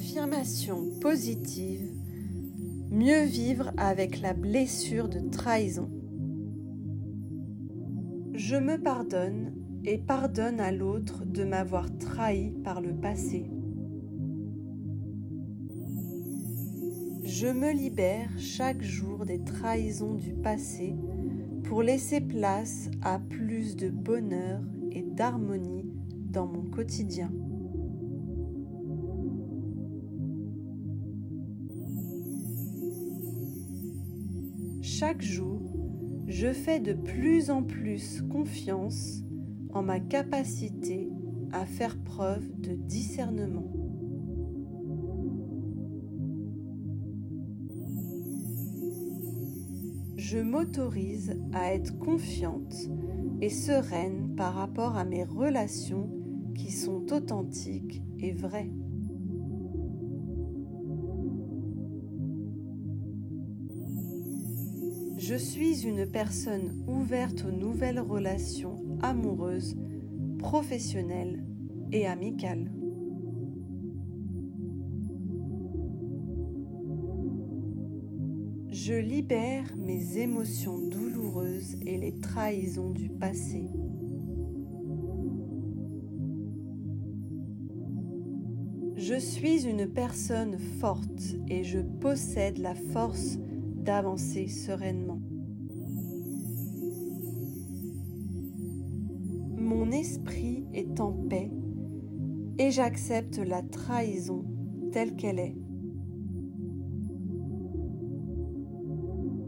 affirmation positive, mieux vivre avec la blessure de trahison. Je me pardonne et pardonne à l'autre de m'avoir trahi par le passé. Je me libère chaque jour des trahisons du passé pour laisser place à plus de bonheur et d'harmonie dans mon quotidien. Chaque jour, je fais de plus en plus confiance en ma capacité à faire preuve de discernement. Je m'autorise à être confiante et sereine par rapport à mes relations qui sont authentiques et vraies. Je suis une personne ouverte aux nouvelles relations amoureuses, professionnelles et amicales. Je libère mes émotions douloureuses et les trahisons du passé. Je suis une personne forte et je possède la force d'avancer sereinement. Mon esprit est en paix et j'accepte la trahison telle qu'elle est.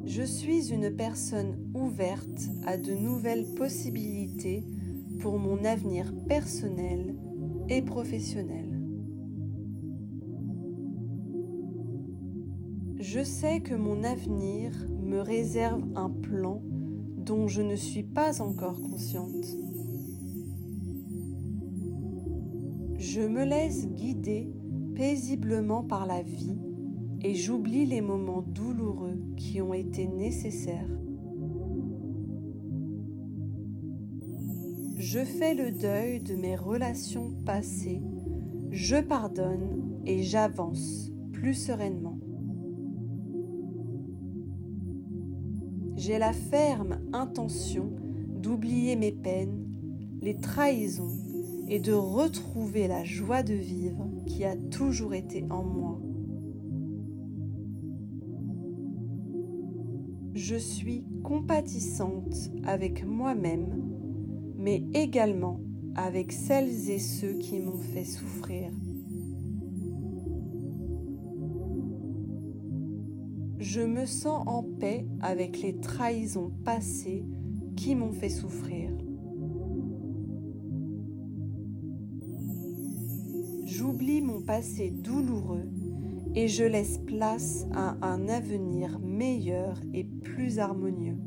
Je suis une personne ouverte à de nouvelles possibilités pour mon avenir personnel et professionnel. Je sais que mon avenir me réserve un plan dont je ne suis pas encore consciente. Je me laisse guider paisiblement par la vie et j'oublie les moments douloureux qui ont été nécessaires. Je fais le deuil de mes relations passées, je pardonne et j'avance plus sereinement. J'ai la ferme intention d'oublier mes peines, les trahisons et de retrouver la joie de vivre qui a toujours été en moi. Je suis compatissante avec moi-même, mais également avec celles et ceux qui m'ont fait souffrir. Je me sens en paix avec les trahisons passées qui m'ont fait souffrir. J'oublie mon passé douloureux et je laisse place à un avenir meilleur et plus harmonieux.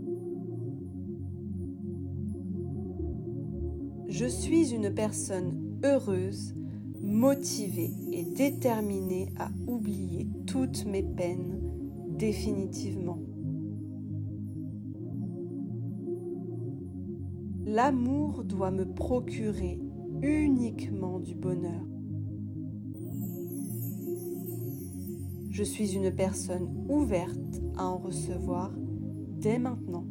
Je suis une personne heureuse, motivée et déterminée à oublier toutes mes peines définitivement. L'amour doit me procurer uniquement du bonheur. Je suis une personne ouverte à en recevoir dès maintenant.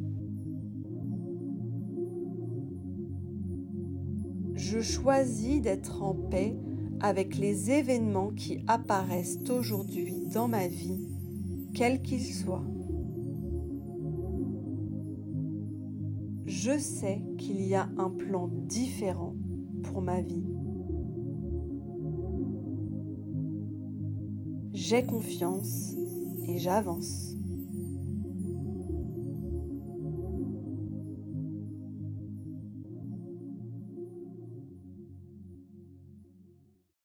Je choisis d'être en paix avec les événements qui apparaissent aujourd'hui dans ma vie quel qu'il soit. Je sais qu'il y a un plan différent pour ma vie. J'ai confiance et j'avance.